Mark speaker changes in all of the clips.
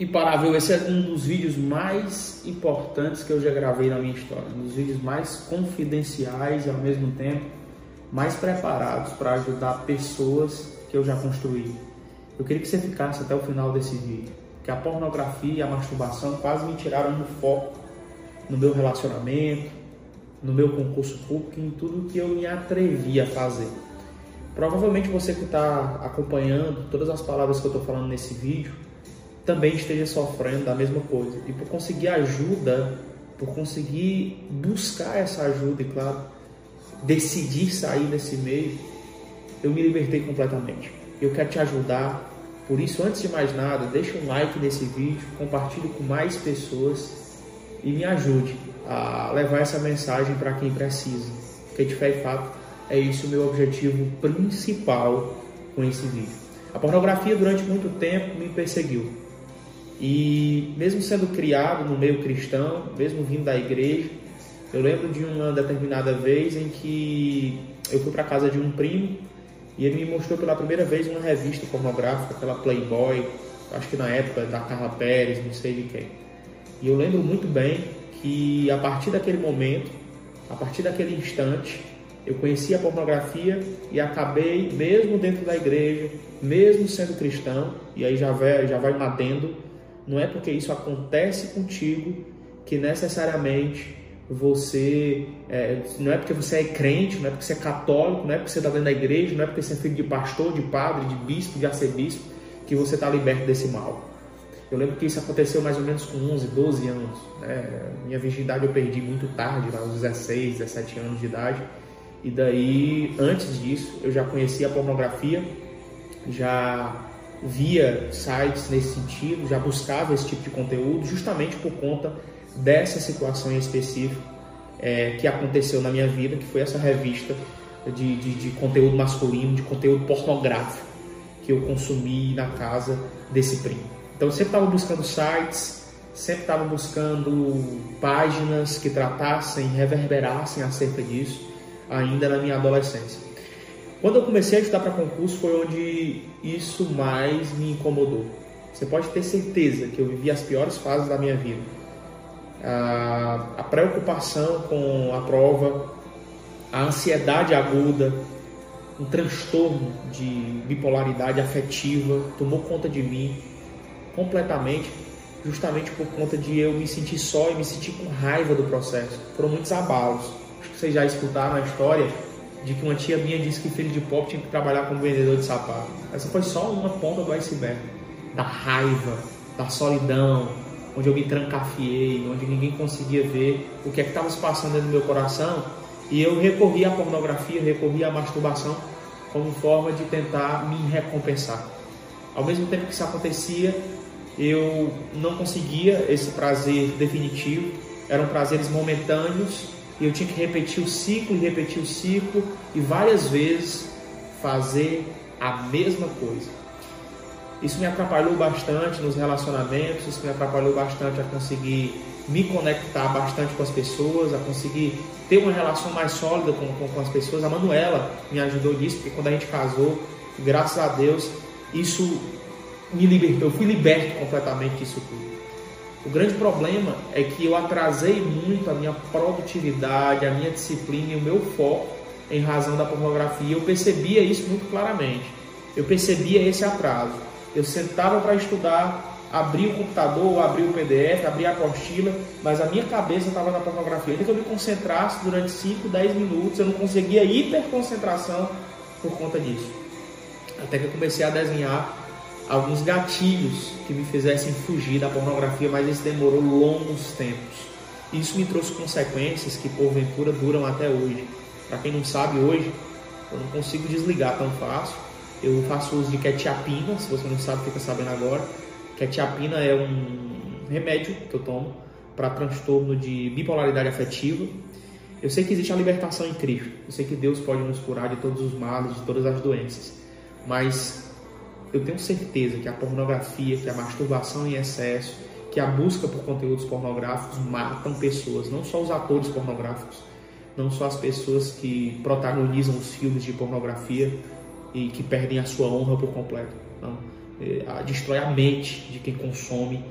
Speaker 1: Imparável, esse é um dos vídeos mais importantes que eu já gravei na minha história, um dos vídeos mais confidenciais e ao mesmo tempo mais preparados para ajudar pessoas que eu já construí. Eu queria que você ficasse até o final desse vídeo, que a pornografia e a masturbação quase me tiraram do foco no meu relacionamento, no meu concurso público, em tudo que eu me atrevi a fazer. Provavelmente você que está acompanhando todas as palavras que eu estou falando nesse vídeo também esteja sofrendo da mesma coisa. E por conseguir ajuda, por conseguir buscar essa ajuda e, claro, decidir sair desse meio, eu me libertei completamente. Eu quero te ajudar. Por isso, antes de mais nada, deixa um like nesse vídeo, compartilhe com mais pessoas e me ajude a levar essa mensagem para quem precisa. Porque de fé e fato é isso o meu objetivo principal com esse vídeo. A pornografia durante muito tempo me perseguiu. E mesmo sendo criado no meio cristão, mesmo vindo da igreja, eu lembro de uma determinada vez em que eu fui para casa de um primo e ele me mostrou pela primeira vez uma revista pornográfica pela Playboy, acho que na época da Carla Pérez, não sei de quem. E eu lembro muito bem que a partir daquele momento, a partir daquele instante, eu conheci a pornografia e acabei, mesmo dentro da igreja, mesmo sendo cristão, e aí já vai, já vai matando não é porque isso acontece contigo que necessariamente você é, não é porque você é crente, não é porque você é católico, não é porque você está dentro da igreja, não é porque você é filho de pastor, de padre, de bispo, de arcebispo, que você está liberto desse mal. Eu lembro que isso aconteceu mais ou menos com 11, 12 anos. Né? Minha virgindade eu perdi muito tarde, aos 16, 17 anos de idade. E daí, antes disso, eu já conhecia a pornografia, já via sites nesse sentido, já buscava esse tipo de conteúdo, justamente por conta dessa situação em específico é, que aconteceu na minha vida, que foi essa revista de, de, de conteúdo masculino, de conteúdo pornográfico que eu consumi na casa desse primo. Então eu sempre estava buscando sites, sempre estava buscando páginas que tratassem, reverberassem acerca disso, ainda na minha adolescência. Quando eu comecei a estudar para concurso foi onde isso mais me incomodou. Você pode ter certeza que eu vivi as piores fases da minha vida. A, a preocupação com a prova, a ansiedade aguda, um transtorno de bipolaridade afetiva tomou conta de mim completamente, justamente por conta de eu me sentir só e me sentir com raiva do processo. Foram muitos abalos. Acho que vocês já escutaram a história de que uma tia minha disse que filho de pobre tinha que trabalhar como vendedor de sapato. Essa foi só uma ponta do iceberg. Da raiva, da solidão, onde eu me trancafiei, onde ninguém conseguia ver o que é que estava se passando dentro do meu coração. E eu recorri à pornografia, recorri à masturbação como forma de tentar me recompensar. Ao mesmo tempo que isso acontecia, eu não conseguia esse prazer definitivo, eram prazeres momentâneos e eu tinha que repetir o ciclo e repetir o ciclo e várias vezes fazer a mesma coisa. Isso me atrapalhou bastante nos relacionamentos, isso me atrapalhou bastante a conseguir me conectar bastante com as pessoas, a conseguir ter uma relação mais sólida com, com, com as pessoas. A Manuela me ajudou nisso, porque quando a gente casou, graças a Deus, isso me libertou, eu fui liberto completamente disso tudo. O grande problema é que eu atrasei muito a minha produtividade, a minha disciplina e o meu foco em razão da pornografia. Eu percebia isso muito claramente. Eu percebia esse atraso. Eu sentava para estudar, abria o computador, abria o PDF, abria a apostila, mas a minha cabeça estava na pornografia. Ainda que eu me concentrasse durante 5, 10 minutos, eu não conseguia hiperconcentração por conta disso. Até que eu comecei a desenhar alguns gatilhos que me fizessem fugir da pornografia, mas isso demorou longos tempos. Isso me trouxe consequências que porventura duram até hoje. Para quem não sabe, hoje eu não consigo desligar tão fácil. Eu faço uso de quetiapina, se você não sabe, fica sabendo agora. Quetiapina é um remédio que eu tomo para transtorno de bipolaridade afetiva. Eu sei que existe a libertação em Cristo. Eu sei que Deus pode nos curar de todos os males, de todas as doenças. Mas eu tenho certeza que a pornografia, que a masturbação em excesso, que a busca por conteúdos pornográficos matam pessoas, não só os atores pornográficos, não só as pessoas que protagonizam os filmes de pornografia e que perdem a sua honra por completo. Não. eh, destrói a mente de quem consome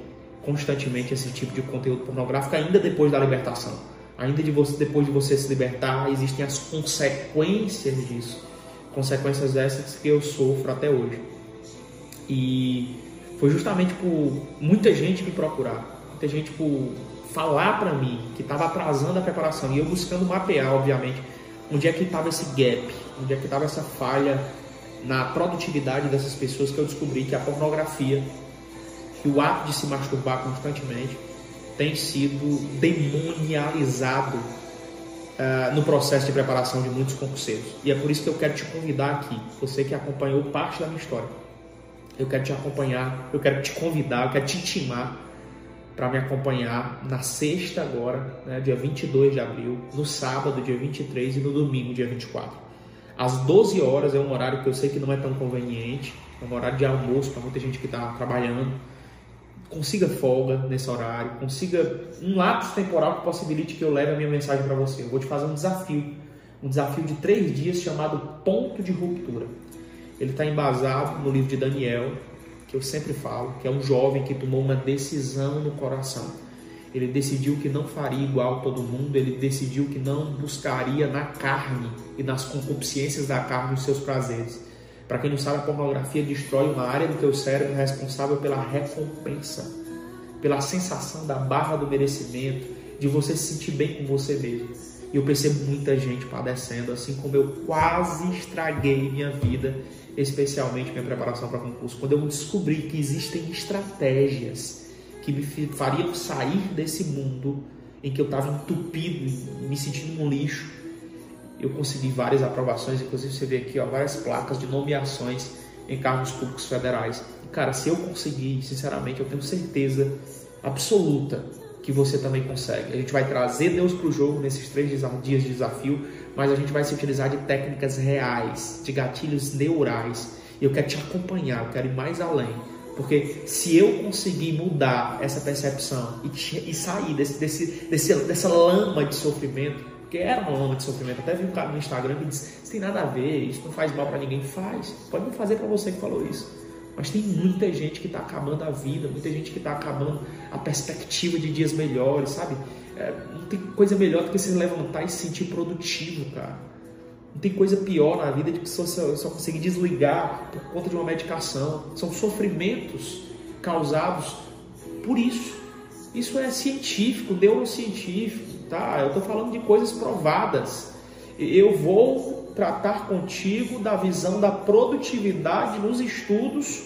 Speaker 1: constantemente esse tipo de conteúdo pornográfico, ainda depois da libertação. Ainda de você, depois de você se libertar, existem as consequências disso. Consequências essas que eu sofro até hoje. E foi justamente por muita gente me procurar, muita gente por falar para mim que estava atrasando a preparação e eu buscando mapear, obviamente, onde é que estava esse gap, onde é que estava essa falha na produtividade dessas pessoas que eu descobri que a pornografia, que o ato de se masturbar constantemente tem sido demonializado uh, no processo de preparação de muitos concurseiros. E é por isso que eu quero te convidar aqui, você que acompanhou parte da minha história. Eu quero te acompanhar, eu quero te convidar, eu quero te intimar para me acompanhar na sexta agora, né, dia 22 de abril, no sábado, dia 23 e no domingo, dia 24. Às 12 horas é um horário que eu sei que não é tão conveniente, é um horário de almoço para muita gente que está trabalhando. Consiga folga nesse horário, consiga um lapso temporal que possibilite que eu leve a minha mensagem para você. Eu vou te fazer um desafio, um desafio de três dias chamado Ponto de Ruptura. Ele está embasado no livro de Daniel, que eu sempre falo, que é um jovem que tomou uma decisão no coração. Ele decidiu que não faria igual todo mundo, ele decidiu que não buscaria na carne e nas concupiscências da carne os seus prazeres. Para quem não sabe, a pornografia destrói uma área do teu cérebro responsável pela recompensa, pela sensação da barra do merecimento, de você se sentir bem com você mesmo. E eu percebo muita gente padecendo, assim como eu quase estraguei minha vida especialmente minha preparação para concurso, quando eu descobri que existem estratégias que me fariam sair desse mundo em que eu estava entupido, me sentindo um lixo, eu consegui várias aprovações, inclusive você vê aqui ó, várias placas de nomeações em cargos públicos federais. E, cara, se eu conseguir, sinceramente, eu tenho certeza absoluta que você também consegue. A gente vai trazer Deus para o jogo nesses três dias de desafio, mas a gente vai se utilizar de técnicas reais, de gatilhos neurais. E eu quero te acompanhar, eu quero ir mais além. Porque se eu conseguir mudar essa percepção e, te, e sair desse, desse, desse, dessa lama de sofrimento, porque era uma lama de sofrimento, até vi um cara no Instagram que disse: Isso tem nada a ver, isso não faz mal para ninguém. Faz, pode não fazer para você que falou isso. Mas tem muita gente que está acabando a vida, muita gente que está acabando a perspectiva de dias melhores, sabe? É, não tem coisa melhor do que se levantar e se sentir produtivo, cara. Não tem coisa pior na vida do que só, só conseguir desligar por conta de uma medicação. São sofrimentos causados por isso. Isso é científico, neurocientífico, tá? Eu estou falando de coisas provadas. Eu vou tratar contigo da visão da produtividade nos estudos,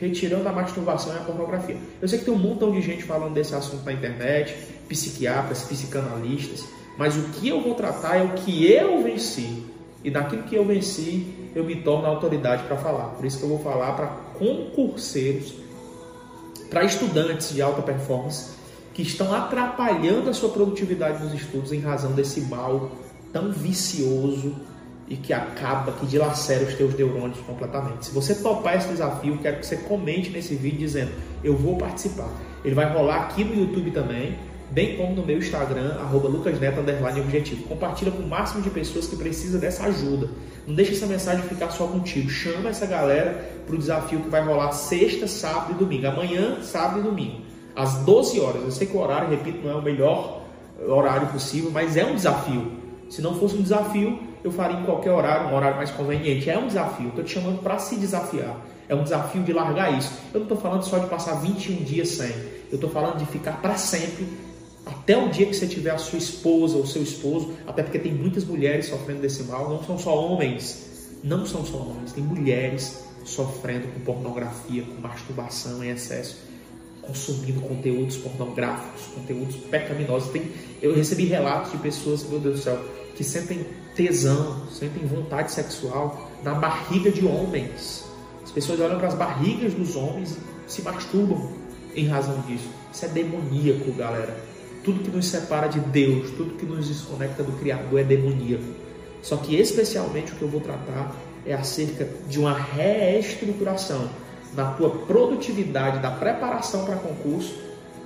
Speaker 1: retirando a masturbação e a pornografia. Eu sei que tem um montão de gente falando desse assunto na internet, psiquiatras, psicanalistas, mas o que eu vou tratar é o que eu venci. E daquilo que eu venci, eu me torno autoridade para falar. Por isso que eu vou falar para concurseiros, para estudantes de alta performance que estão atrapalhando a sua produtividade nos estudos em razão desse mal tão vicioso e que acaba, que dilacera os teus neurônios completamente. Se você topar esse desafio, quero que você comente nesse vídeo dizendo: Eu vou participar. Ele vai rolar aqui no YouTube também, bem como no meu Instagram, lucasneto, objetivo. Compartilha com o máximo de pessoas que precisam dessa ajuda. Não deixe essa mensagem ficar só contigo. Chama essa galera para o desafio que vai rolar sexta, sábado e domingo. Amanhã, sábado e domingo. Às 12 horas. Eu sei que o horário, repito, não é o melhor horário possível, mas é um desafio. Se não fosse um desafio, eu faria em qualquer horário, um horário mais conveniente. É um desafio, estou te chamando para se desafiar. É um desafio de largar isso. Eu não estou falando só de passar 21 dias sem. Eu estou falando de ficar para sempre, até o dia que você tiver a sua esposa ou seu esposo, até porque tem muitas mulheres sofrendo desse mal, não são só homens. Não são só homens, tem mulheres sofrendo com pornografia, com masturbação em excesso, consumindo conteúdos pornográficos, conteúdos pecaminosos. Tem, eu recebi relatos de pessoas, meu Deus do céu, que sentem tesão, sentem vontade sexual na barriga de homens. As pessoas olham para as barrigas dos homens e se masturbam em razão disso. Isso é demoníaco, galera. Tudo que nos separa de Deus, tudo que nos desconecta do Criador é demoníaco. Só que especialmente o que eu vou tratar é acerca de uma reestruturação na tua produtividade da preparação para concurso,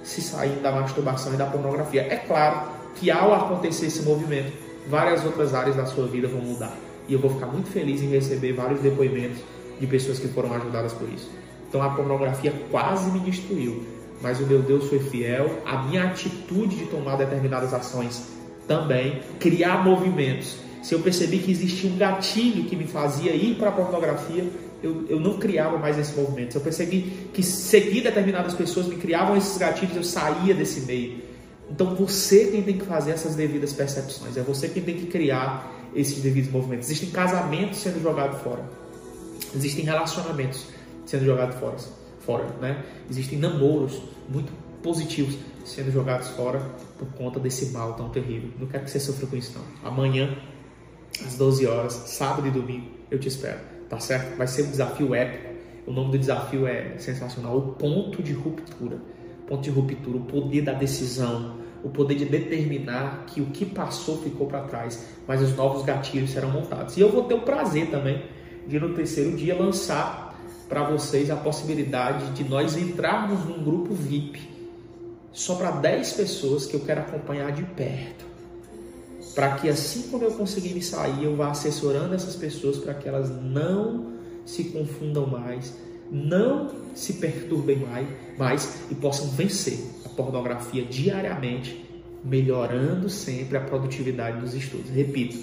Speaker 1: se sair da masturbação e da pornografia. É claro que ao acontecer esse movimento, várias outras áreas da sua vida vão mudar. E eu vou ficar muito feliz em receber vários depoimentos de pessoas que foram ajudadas por isso. Então a pornografia quase me destruiu, mas o meu Deus foi fiel, a minha atitude de tomar determinadas ações também, criar movimentos. Se eu percebi que existia um gatilho que me fazia ir para a pornografia, eu, eu não criava mais esse movimento. Se eu percebi que seguir determinadas pessoas me criavam esses gatilhos, eu saía desse meio. Então você quem tem que fazer essas devidas percepções, é você quem tem que criar esses devidos movimentos. Existem casamentos sendo jogados fora, existem relacionamentos sendo jogados fora, fora né? existem namoros muito positivos sendo jogados fora por conta desse mal tão terrível. Não quero que você sofra com isso não. Amanhã, às 12 horas, sábado e domingo, eu te espero, tá certo? Vai ser um desafio épico. O nome do desafio é sensacional, o ponto de ruptura. Ponto de ruptura, o poder da decisão, o poder de determinar que o que passou ficou para trás, mas os novos gatilhos serão montados. E eu vou ter o prazer também de no terceiro dia lançar para vocês a possibilidade de nós entrarmos num grupo VIP só para 10 pessoas que eu quero acompanhar de perto. Para que assim quando eu conseguir me sair, eu vá assessorando essas pessoas para que elas não se confundam mais, não se perturbem mais, mais e possam vencer a pornografia diariamente, melhorando sempre a produtividade dos estudos. Repito,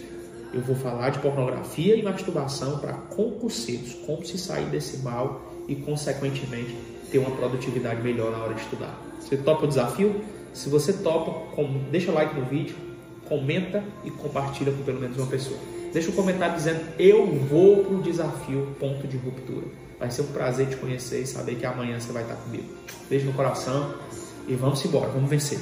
Speaker 1: eu vou falar de pornografia e masturbação para concurseiros, como se sair desse mal e, consequentemente, ter uma produtividade melhor na hora de estudar. Você topa o desafio? Se você topa, deixa like no vídeo, comenta e compartilha com pelo menos uma pessoa. Deixa um comentário dizendo eu vou para o desafio ponto de ruptura. Vai ser um prazer te conhecer e saber que amanhã você vai estar comigo. Beijo no coração e vamos embora, vamos vencer.